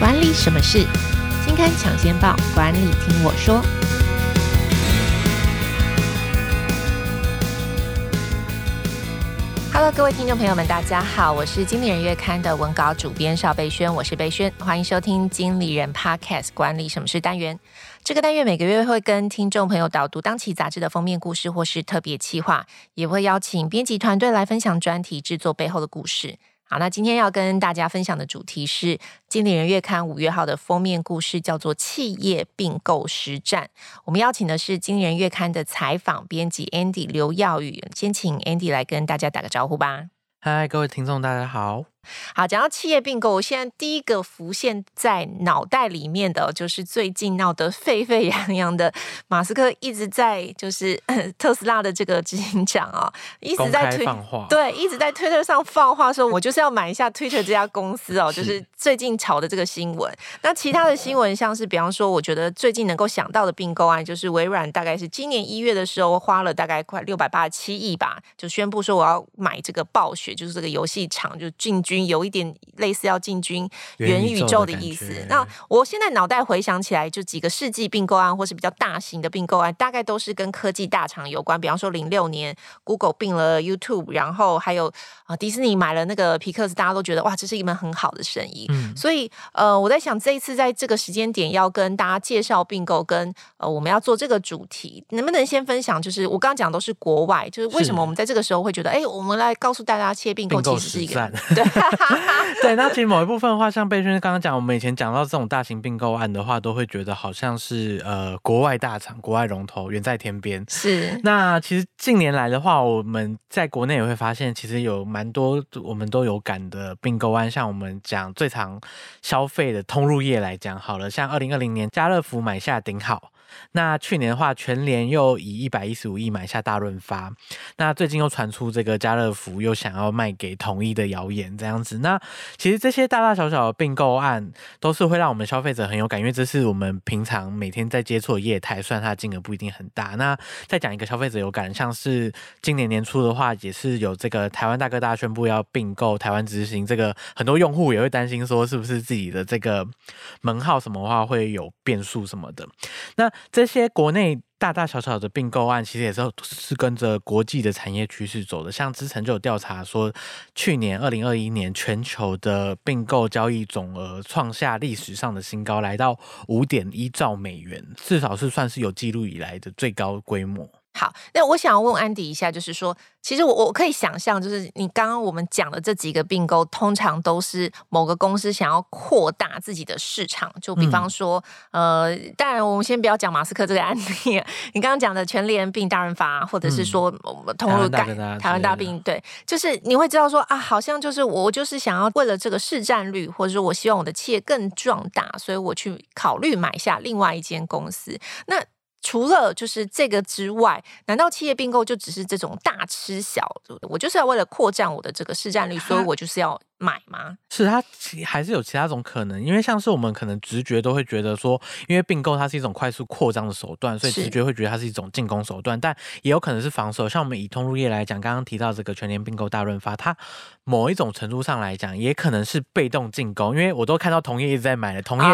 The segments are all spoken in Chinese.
管理什么事？金刊抢先报，管理听我说。Hello，各位听众朋友们，大家好，我是经理人月刊的文稿主编邵贝萱，我是贝萱，欢迎收听经理人 Podcast 管理什么事单元。这个单元每个月会跟听众朋友导读当期杂志的封面故事或是特别企划，也会邀请编辑团队来分享专题制作背后的故事。好，那今天要跟大家分享的主题是《经理人月刊》五月号的封面故事，叫做“企业并购实战”。我们邀请的是《经理人月刊》的采访编辑 Andy 刘耀宇，先请 Andy 来跟大家打个招呼吧。嗨，各位听众，大家好。好，讲到企业并购，我现在第一个浮现在脑袋里面的，就是最近闹得沸沸扬扬的，马斯克一直在就是 特斯拉的这个执行长啊，一直在推放话，对，一直在推特上放话说，我就是要买一下推特这家公司哦，就是最近炒的这个新闻。那其他的新闻，像是比方说，我觉得最近能够想到的并购案，就是微软大概是今年一月的时候花了大概快六百八十七亿吧，就宣布说我要买这个暴雪，就是这个游戏厂，就进军。有一点类似要进军元宇宙的意思。那我现在脑袋回想起来，就几个世纪并购案，或是比较大型的并购案，大概都是跟科技大厂有关。比方说，零六年 Google 并了 YouTube，然后还有啊迪士尼买了那个皮克斯，大家都觉得哇，这是一门很好的生意。嗯，所以呃，我在想这一次在这个时间点要跟大家介绍并购，跟呃我们要做这个主题，能不能先分享？就是我刚刚讲都是国外，就是为什么我们在这个时候会觉得，哎，我们来告诉大家，切并购其实是一个对。对，那其实某一部分的话，像贝轩刚刚讲，我们以前讲到这种大型并购案的话，都会觉得好像是呃国外大厂、国外龙头远在天边。是。那其实近年来的话，我们在国内也会发现，其实有蛮多我们都有感的并购案。像我们讲最常消费的通路业来讲，好了，像二零二零年家乐福买下顶好。那去年的话，全联又以一百一十五亿买下大润发。那最近又传出这个家乐福又想要卖给统一的谣言，这样子。那其实这些大大小小的并购案，都是会让我们消费者很有感，因为这是我们平常每天在接触的业态，虽然它的金额不一定很大。那再讲一个消费者有感，像是今年年初的话，也是有这个台湾大哥大宣布要并购台湾执行，这个很多用户也会担心说，是不是自己的这个门号什么的话会有变数什么的。那这些国内大大小小的并购案，其实也是是跟着国际的产业趋势走的。像之前就有调查说，去年二零二一年全球的并购交易总额创下历史上的新高，来到五点一兆美元，至少是算是有记录以来的最高规模。好，那我想要问安迪一下，就是说，其实我我可以想象，就是你刚刚我们讲的这几个并购，通常都是某个公司想要扩大自己的市场。就比方说，嗯、呃，当然我们先不要讲马斯克这个案例，你刚刚讲的全联并大润发，或者是说通路改台湾大并，对，就是你会知道说啊，好像就是我就是想要为了这个市占率，或者说我希望我的企业更壮大，所以我去考虑买下另外一间公司。那除了就是这个之外，难道企业并购就只是这种大吃小？我就是要为了扩展我的这个市占率，所以我就是要。买吗？是它其还是有其他种可能？因为像是我们可能直觉都会觉得说，因为并购它是一种快速扩张的手段，所以直觉会觉得它是一种进攻手段，但也有可能是防守。像我们以通路业来讲，刚刚提到这个全年并购大润发，它某一种程度上来讲，也可能是被动进攻，因为我都看到同业一直在买了，同业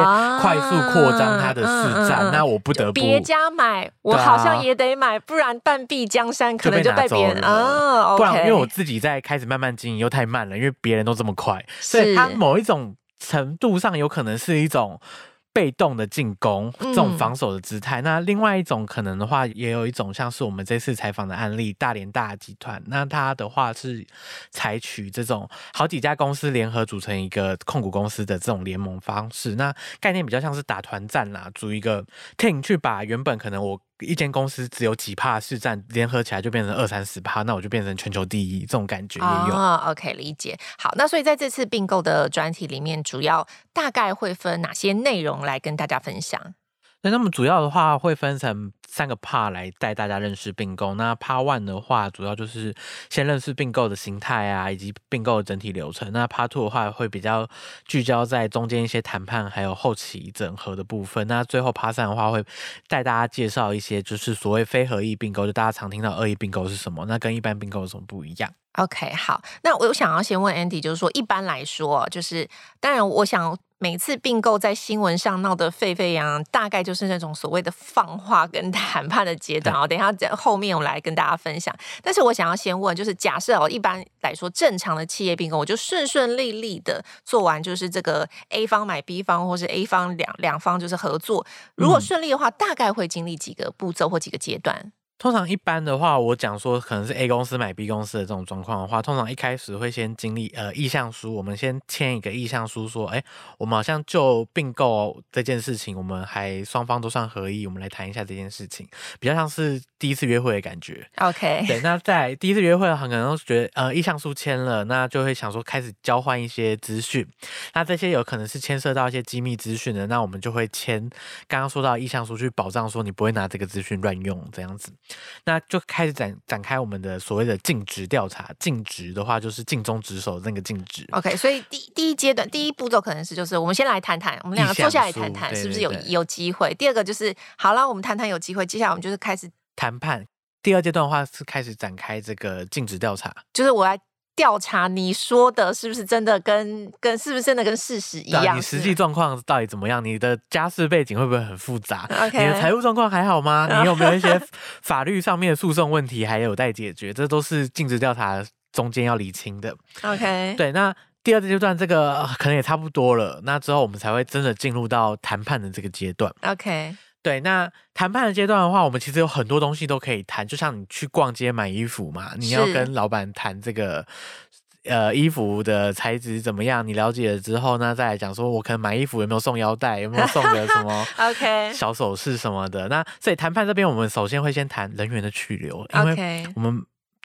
快速扩张它的市占，啊嗯嗯嗯，那我不得不别家买，我好像也得买，不然半壁江山可能就被别人啊，不然因为我自己在开始慢慢经营又太慢了，因为别人都这么。快，所以他某一种程度上有可能是一种被动的进攻，这种防守的姿态。嗯、那另外一种可能的话，也有一种像是我们这次采访的案例，大连大集团。那它的话是采取这种好几家公司联合组成一个控股公司的这种联盟方式。那概念比较像是打团战啦，组一个 team 去把原本可能我。一间公司只有几帕市占，联合起来就变成二三十帕，那我就变成全球第一，这种感觉也有。哦，OK，理解。好，那所以在这次并购的专题里面，主要大概会分哪些内容来跟大家分享？那么主要的话会分成三个 part 来带大家认识并购。那 part one 的话，主要就是先认识并购的形态啊，以及并购的整体流程。那 part two 的话，会比较聚焦在中间一些谈判，还有后期整合的部分。那最后 part 三的话，会带大家介绍一些就是所谓非合意并购，就大家常听到恶意并购是什么？那跟一般并购有什么不一样？OK，好，那我想要先问 Andy，就是说一般来说，就是当然，我想每次并购在新闻上闹得沸沸扬扬，大概就是那种所谓的放话跟谈判的阶段哦。等一下在后面我来跟大家分享。但是我想要先问，就是假设哦，一般来说正常的企业并购，我就顺顺利利的做完，就是这个 A 方买 B 方，或是 A 方两两方就是合作，如果顺利的话，大概会经历几个步骤或几个阶段？通常一般的话，我讲说可能是 A 公司买 B 公司的这种状况的话，通常一开始会先经历呃意向书，我们先签一个意向书，说，哎，我们好像就并购这件事情，我们还双方都算合意，我们来谈一下这件事情，比较像是第一次约会的感觉。OK，对，那在第一次约会很可能都觉得呃意向书签了，那就会想说开始交换一些资讯，那这些有可能是牵涉到一些机密资讯的，那我们就会签刚刚说到意向书去保障说你不会拿这个资讯乱用这样子。那就开始展展开我们的所谓的尽职调查。尽职的话，就是尽忠职守的那个尽职。OK，所以第第一阶段第一步骤可能是就是我们先来谈谈，我们两个坐下来谈谈，是不是有有机会？第二个就是好了，我们谈谈有机会，接下来我们就是开始谈判。第二阶段的话是开始展开这个尽职调查，就是我来。调查你说的是不是真的跟跟是不是真的跟事实一样？你实际状况到底怎么样？你的家世背景会不会很复杂？Okay. 你的财务状况还好吗？你有没有一些 法律上面的诉讼问题还有待解决？这都是尽职调查中间要理清的。OK，对，那第二阶段这个可能也差不多了，那之后我们才会真的进入到谈判的这个阶段。OK。对，那谈判的阶段的话，我们其实有很多东西都可以谈，就像你去逛街买衣服嘛，你要跟老板谈这个呃衣服的材质怎么样，你了解了之后呢，再来讲说我可能买衣服有没有送腰带，有没有送个什么 OK 小首饰什么的。那所以谈判这边，我们首先会先谈人员的去留，因为我们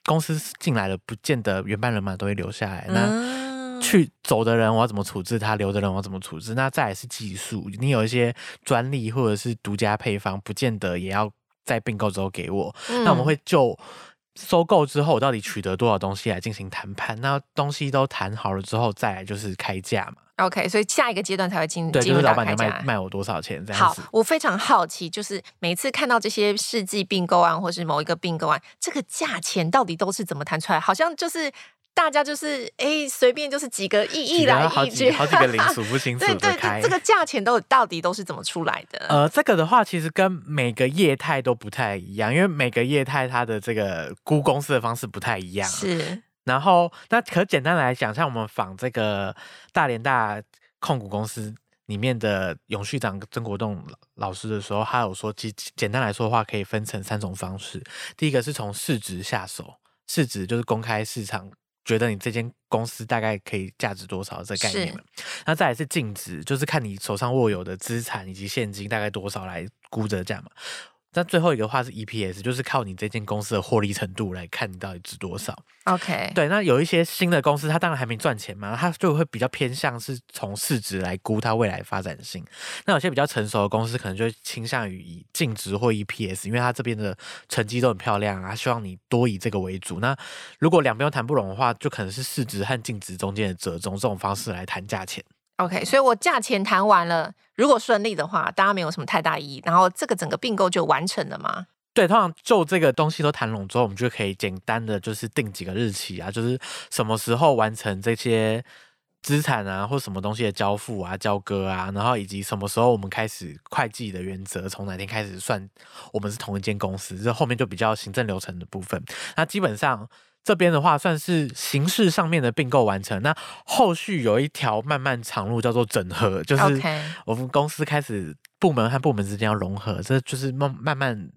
公司进来了，不见得原班人马都会留下来。那、嗯去走的人，我要怎么处置他？留的人，我要怎么处置？那再来是技术，你有一些专利或者是独家配方，不见得也要在并购之后给我。嗯、那我们会就收购之后到底取得多少东西来进行谈判。那东西都谈好了之后，再来就是开价嘛。OK，所以下一个阶段才会进对，就是老板要卖卖我多少钱这样子。好，我非常好奇，就是每次看到这些世纪并购案或是某一个并购案，这个价钱到底都是怎么谈出来？好像就是。大家就是哎，随便就是几个亿亿来亿去，好几个零数 不清楚。对对，这个价钱都到底都是怎么出来的？呃，这个的话其实跟每个业态都不太一样，因为每个业态它的这个估公司的方式不太一样。是。然后，那可简单来讲，像我们仿这个大连大控股公司里面的永续长曾国栋老师的时候，他有说，其简单来说的话，可以分成三种方式。第一个是从市值下手，市值就是公开市场。觉得你这间公司大概可以价值多少这概念嘛？那再来是净值，就是看你手上握有的资产以及现金大概多少来估这价嘛。那最后一个话是 EPS，就是靠你这间公司的获利程度来看你到底值多少。OK，对，那有一些新的公司，它当然还没赚钱嘛，它就会比较偏向是从市值来估它未来发展性。那有些比较成熟的公司，可能就会倾向于以净值或 EPS，因为它这边的成绩都很漂亮啊，希望你多以这个为主。那如果两边都谈不拢的话，就可能是市值和净值中间的折中这种方式来谈价钱。OK，所以我价钱谈完了，如果顺利的话，大家没有什么太大意义，然后这个整个并购就完成了吗？对，通常就这个东西都谈拢之后，我们就可以简单的就是定几个日期啊，就是什么时候完成这些资产啊，或什么东西的交付啊、交割啊，然后以及什么时候我们开始会计的原则，从哪天开始算我们是同一间公司，这后面就比较行政流程的部分。那基本上。这边的话算是形式上面的并购完成，那后续有一条漫漫长路叫做整合，就是我们公司开始部门和部门之间要融合，这就是慢慢慢。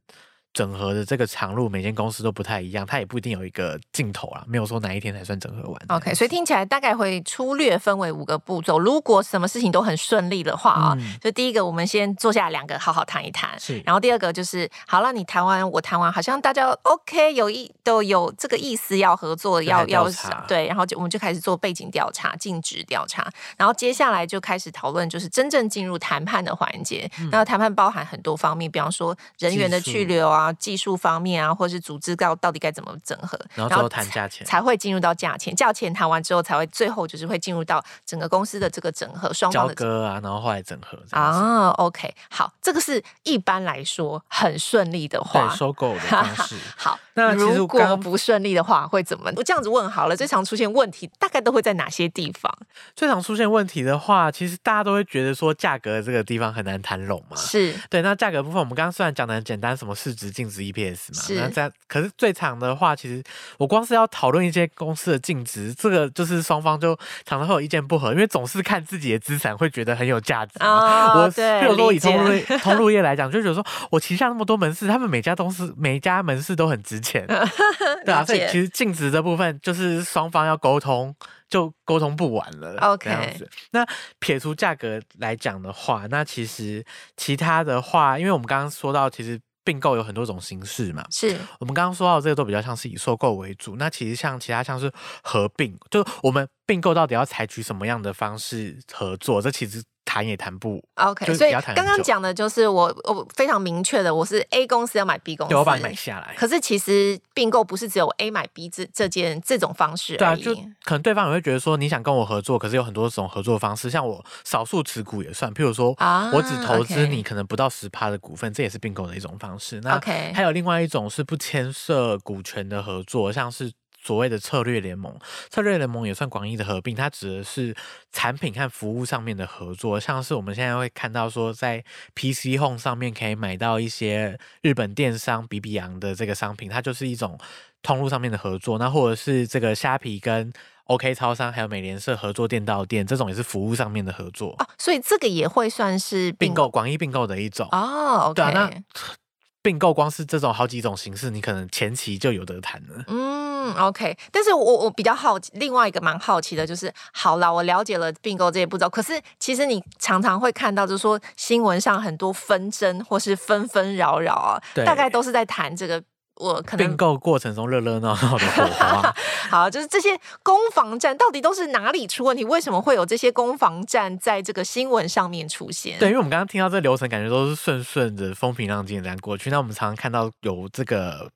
整合的这个长路，每间公司都不太一样，它也不一定有一个尽头啊，没有说哪一天才算整合完。OK，所以听起来大概会粗略分为五个步骤。如果什么事情都很顺利的话啊，嗯、就第一个，我们先坐下来两个好好谈一谈。是。然后第二个就是，好了，你谈完，我谈完，好像大家 OK，有意都有这个意思要合作，要要对，然后就我们就开始做背景调查、尽职调查，然后接下来就开始讨论，就是真正进入谈判的环节。那、嗯、谈判包含很多方面，比方说人员的去留啊。啊、技术方面啊，或是组织到到底该怎么整合，然后最后谈价钱，才会进入到价钱。价钱谈完之后，才会最后就是会进入到整个公司的这个整合，双方的交割啊，然后后来整合啊。OK，好，这个是一般来说很顺利的话，对，收购的方式。好，那如果不顺利的话会怎么？我这样子问好了，最常出现问题大概都会在哪些地方？最常出现问题的话，其实大家都会觉得说价格这个地方很难谈拢嘛。是对，那价格部分我们刚刚虽然讲的很简单，什么市值、净值、EPS 嘛，是那在可是最长的话，其实我光是要讨论一些公司的净值，这个就是双方就常常会有意见不合，因为总是看自己的资产会觉得很有价值啊。哦、我对，比如说以通路解通路业来讲，就觉得说我旗下那么多门市，他们每家公司每一家门市都很值钱，对啊，所以其实净值这部分就是双方要沟通。就沟通不完了，OK。这样子，那撇除价格来讲的话，那其实其他的话，因为我们刚刚说到，其实并购有很多种形式嘛。是我们刚刚说到这个都比较像是以收购为主，那其实像其他像是合并，就我们并购到底要采取什么样的方式合作，这其实。谈也谈不 OK，所以刚刚讲的就是我我非常明确的，我是 A 公司要买 B 公司，我把你买下来。可是其实并购不是只有 A 买 B 这这件这种方式而已。对啊，就可能对方也会觉得说你想跟我合作，可是有很多种合作方式，像我少数持股也算，譬如说啊我只投资你可能不到十趴的股份，这也是并购的一种方式。那 OK，还有另外一种是不牵涉股权的合作，像是。所谓的策略联盟，策略联盟也算广义的合并，它指的是产品和服务上面的合作，像是我们现在会看到说，在 PC Home 上面可以买到一些日本电商比比洋的这个商品，它就是一种通路上面的合作。那或者是这个虾皮跟 OK 超商还有美联社合作店到店，这种也是服务上面的合作啊。所以这个也会算是并购，广义并购的一种哦。Okay、对啊，那并购光是这种好几种形式，你可能前期就有得谈了。嗯。嗯，OK，但是我我比较好奇，另外一个蛮好奇的就是，好了，我了解了并购这些步骤，可是其实你常常会看到，就是说新闻上很多纷争或是纷纷扰扰啊，大概都是在谈这个。我可能并购过程中热热闹闹的火花，好，就是这些攻防战到底都是哪里出问题？为什么会有这些攻防战在这个新闻上面出现？对，因为我们刚刚听到这个流程，感觉都是顺顺的风平浪静这样过去。那我们常常看到有这个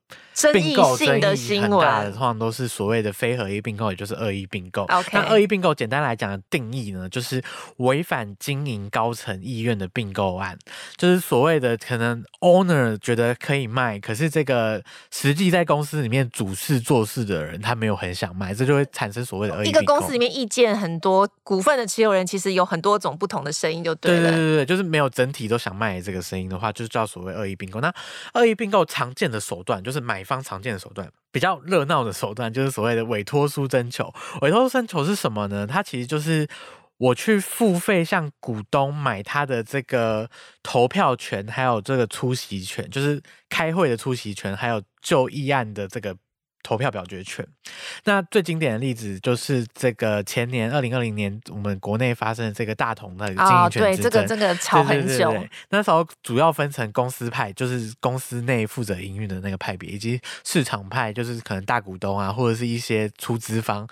并购争议性的新闻，通常都是所谓的非合意并购，也就是恶意并购。OK，那恶意并购简单来讲的定义呢，就是违反经营高层意愿的并购案，就是所谓的可能 owner 觉得可以卖，可是这个。实际在公司里面主事做事的人，他没有很想卖，这就会产生所谓的恶意。一个公司里面意见很多，股份的持有人其实有很多种不同的声音，就对了。对对对对，就是没有整体都想卖这个声音的话，就是叫所谓恶意并购。那恶意并购常见的手段，就是买方常见的手段，比较热闹的手段，就是所谓的委托书征求。委托书征求是什么呢？它其实就是。我去付费向股东买他的这个投票权，还有这个出席权，就是开会的出席权，还有就议案的这个投票表决权。那最经典的例子就是这个前年二零二零年我们国内发生的这个大同的经营权。哦，对，这个这个吵很久。对对对对，那时候主要分成公司派，就是公司内负责营运的那个派别，以及市场派，就是可能大股东啊，或者是一些出资方。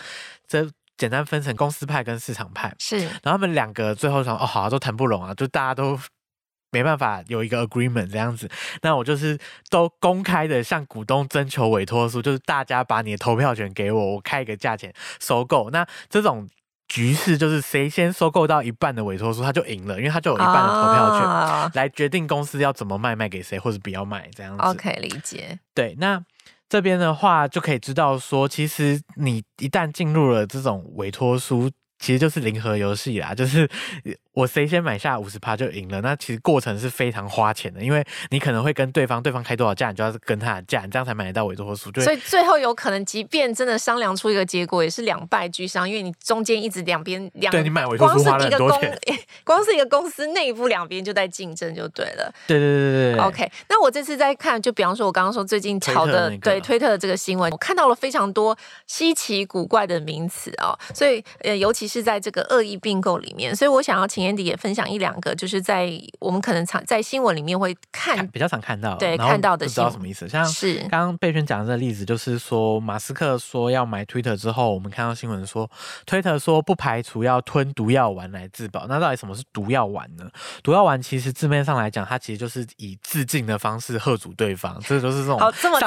这简单分成公司派跟市场派，是，然后他们两个最后说哦，好啊，都谈不拢啊，就大家都没办法有一个 agreement 这样子。那我就是都公开的向股东征求委托书，就是大家把你的投票权给我，我开一个价钱收购。那这种局势就是谁先收购到一半的委托书，他就赢了，因为他就有一半的投票权，啊、来决定公司要怎么卖，卖给谁或者不要卖这样子。OK，理解。对，那。这边的话就可以知道说，其实你一旦进入了这种委托书，其实就是零和游戏啦，就是。我谁先买下五十趴就赢了，那其实过程是非常花钱的，因为你可能会跟对方，对方开多少价，你就要跟他的价，你这样才买得到委托书。所以最后有可能，即便真的商量出一个结果，也是两败俱伤，因为你中间一直两边两，对你买委托书花了很多钱，光是一个公司内部两边就在竞争，就对了。对对对对对。OK，那我这次在看，就比方说，我刚刚说最近炒的，推对推特的这个新闻，我看到了非常多稀奇古怪的名词哦，所以呃，尤其是在这个恶意并购里面，所以我想要请年底也分享一两个，就是在我们可能常在新闻里面会看，看比较常看到，对看到的，不知道什么意思。像是刚刚贝轩讲的这个例子，就是说马斯克说要买 Twitter 之后，我们看到新闻说，Twitter 说不排除要吞毒药丸来自保。那到底什么是毒药丸呢？毒药丸其实字面上来讲，它其实就是以自尽的方式喝阻对方，这就是这种哦这么就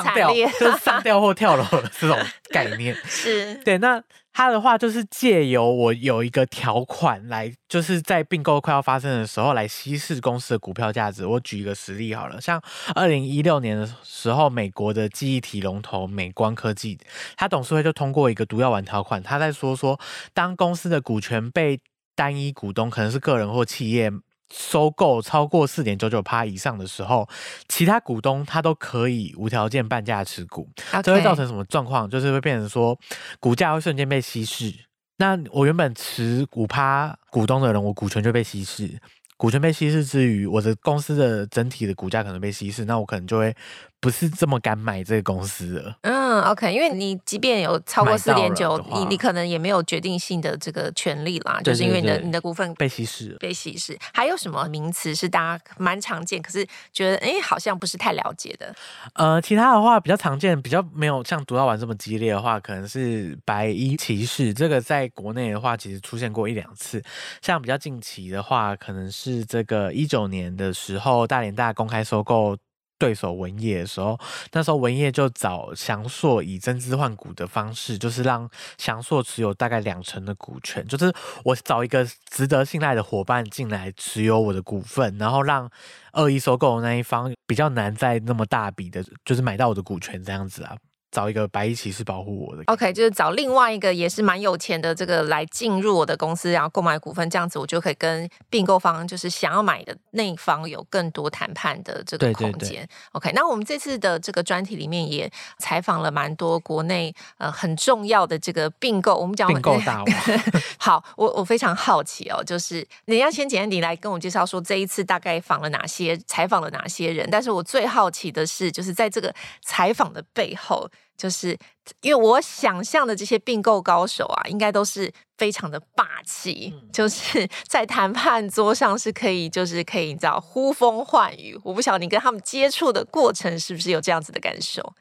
是上吊或跳楼的这种概念。是对那。他的话就是借由我有一个条款来，就是在并购快要发生的时候来稀释公司的股票价值。我举一个实例好了，像二零一六年的时候，美国的记忆体龙头美光科技，它董事会就通过一个毒药丸条款，他在说说，当公司的股权被单一股东，可能是个人或企业。收购超过四点九九趴以上的时候，其他股东他都可以无条件半价持股。Okay. 这会造成什么状况？就是会变成说，股价会瞬间被稀释。那我原本持股趴股东的人，我股权就被稀释。股权被稀释之余，我的公司的整体的股价可能被稀释，那我可能就会。不是这么敢买这个公司的，嗯，OK，因为你即便有超过四点九，你你可能也没有决定性的这个权利啦，对对对，就是因为你的你的股份被稀释，被稀释。还有什么名词是大家蛮常见，可是觉得哎好像不是太了解的？呃，其他的话比较常见，比较没有像毒药丸这么激烈的话，可能是白衣骑士。这个在国内的话，其实出现过一两次。像比较近期的话，可能是这个一九年的时候，大连大公开收购。对手文业的时候，那时候文业就找祥硕以增资换股的方式，就是让祥硕持有大概两成的股权，就是我找一个值得信赖的伙伴进来持有我的股份，然后让恶意收购的那一方比较难再那么大笔的，就是买到我的股权这样子啊。找一个白衣骑士保护我的，OK，就是找另外一个也是蛮有钱的这个来进入我的公司，然后购买股份，这样子我就可以跟并购方，就是想要买的那一方有更多谈判的这个空间。对对对 OK，那我们这次的这个专题里面也采访了蛮多国内呃很重要的这个并购，我们讲并购大王。好，我我非常好奇哦，就是你要先简单你来跟我介绍说这一次大概访了哪些，采访了哪些人，但是我最好奇的是，就是在这个采访的背后。就是因为我想象的这些并购高手啊，应该都是非常的霸气，嗯、就是在谈判桌上是可以，就是可以你知道呼风唤雨。我不晓得你跟他们接触的过程是不是有这样子的感受？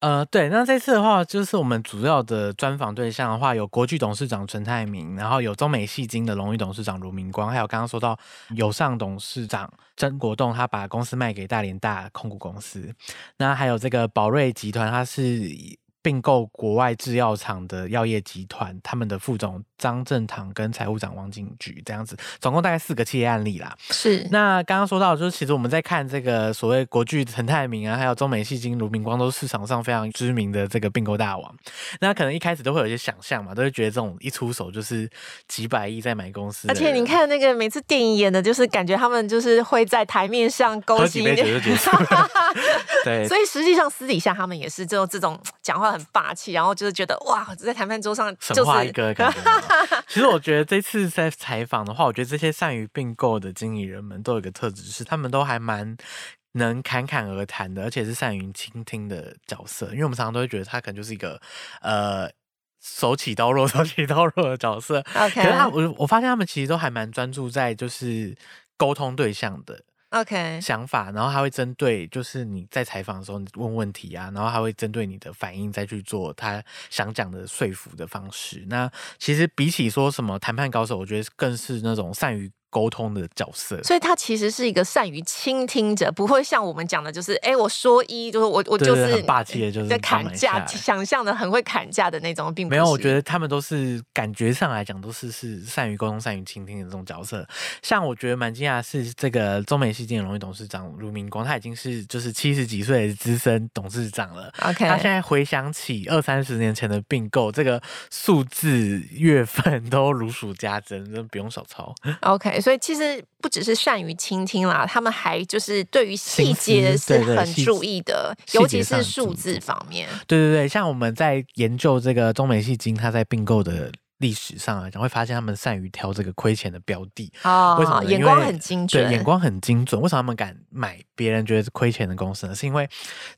呃，对，那这次的话，就是我们主要的专访对象的话，有国巨董事长陈泰铭，然后有中美矽晶的荣誉董事长卢明光，还有刚刚说到友尚董事长曾国栋，他把公司卖给大连大控股公司，那还有这个宝瑞集团，他是并购国外制药厂的药业集团，他们的副总。张正堂跟财务长王景菊这样子，总共大概四个企业案例啦。是。那刚刚说到，就是其实我们在看这个所谓国巨陈泰明啊，还有中美戏精卢明光，都是市场上非常知名的这个并购大王。那可能一开始都会有一些想象嘛，都会觉得这种一出手就是几百亿在买公司。而且你看那个每次电影演的，就是感觉他们就是会在台面上勾心。对。所以实际上私底下他们也是这种这种讲话很霸气，然后就是觉得哇，在谈判桌上就是神话一个感觉。其实我觉得这次在采访的话，我觉得这些善于并购的经理人们都有一个特质，是他们都还蛮能侃侃而谈的，而且是善于倾听的角色。因为我们常常都会觉得他可能就是一个呃手起刀落、手起刀落的角色。OK，可是他我我发现他们其实都还蛮专注在就是沟通对象的。OK，想法，然后他会针对，就是你在采访的时候，你问问题啊，然后他会针对你的反应再去做他想讲的说服的方式。那其实比起说什么谈判高手，我觉得更是那种善于。沟通的角色，所以他其实是一个善于倾听者，不会像我们讲的，就是哎，我说一，就是我我就是很霸气的，就是在砍价，想象的很会砍价的那种，并。没有，我觉得他们都是感觉上来讲都是是善于沟通、善于倾听的这种角色。像我觉得蛮惊讶是这个中美矽晶荣誉董事长卢明光，他已经是就是七十几岁的资深董事长了。OK，他现在回想起二三十年前的并购，这个数字月份都如数家珍，真的不用手抄。OK。所以其实不只是善于倾听啦，他们还就是对于细节是很注意的，对对，尤其是数字方面。对对对，像我们在研究这个中美戏精，它在并购的历史上来讲，会发现他们善于挑这个亏钱的标的。哦，为什么？眼光很精准，对，眼光很精准。为什么他们敢买别人觉得是亏钱的公司呢？是因为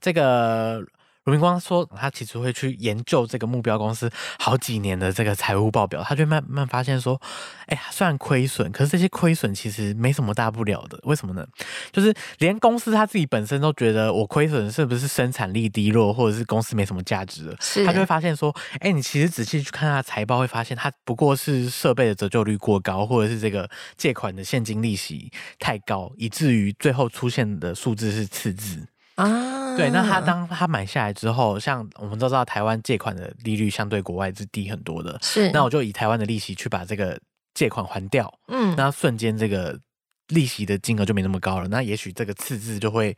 这个。卢明光说，他其实会去研究这个目标公司好几年的这个财务报表，他就慢慢发现说，哎呀，虽然亏损，可是这些亏损其实没什么大不了的。为什么呢？就是连公司他自己本身都觉得，我亏损是不是生产力低落，或者是公司没什么价值了？他就会发现说，哎，你其实仔细去看他的财报，会发现他不过是设备的折旧率过高，或者是这个借款的现金利息太高，以至于最后出现的数字是赤字。啊，对，那他当他买下来之后，像我们都知道，台湾借款的利率相对国外是低很多的。是，那我就以台湾的利息去把这个借款还掉，嗯，那瞬间这个利息的金额就没那么高了，那也许这个次字就会。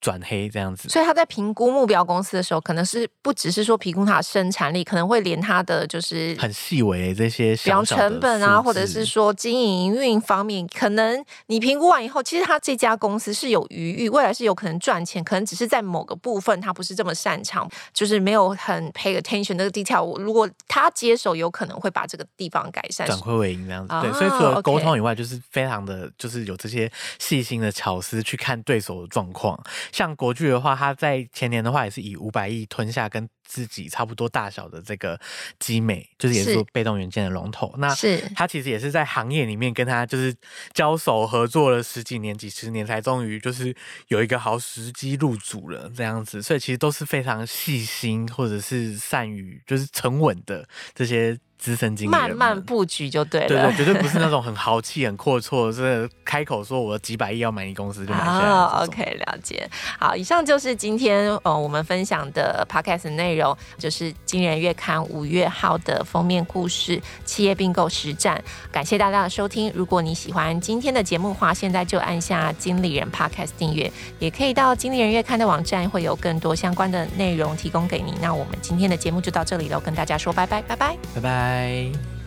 转黑这样子，所以他在评估目标公司的时候，可能是不只是说评估它的生产力，可能会连它的就是很细微这些小小，比方成本啊，或者是说经营营运方面，可能你评估完以后，其实他这家公司是有余裕，未来是有可能赚钱，可能只是在某个部分他不是这么擅长，就是没有很 pay attention 那个 detail。如果他接手，有可能会把这个地方改善，转亏为盈这样子。啊、对，所以除了沟通以外，就是非常的就是有这些细心的巧思去看对手的状况。像国巨的话，他在前年的话也是以五百亿吞下跟自己差不多大小的这个基美，就是也是说被动元件的龙头。是那是他其实也是在行业里面跟他就是交手合作了十几年、几十年，才终于就是有一个好时机入主了这样子。所以其实都是非常细心或者是善于就是沉稳的这些。资深经理慢慢布局就对了，对对，绝对不是那 种很豪气、很阔绰，是开口说我几百亿要买你公司就买下来。哦，OK，了解。好，以上就是今天呃我们分享的 Podcast 内容，就是《经理人月刊》五月号的封面故事——企业并购实战。感谢大家的收听。如果你喜欢今天的节目的话，现在就按下经理人 Podcast 订阅，也可以到《经理人月刊》的网站，会有更多相关的内容提供给你。那我们今天的节目就到这里了，跟大家说拜拜，拜拜，拜拜。拜。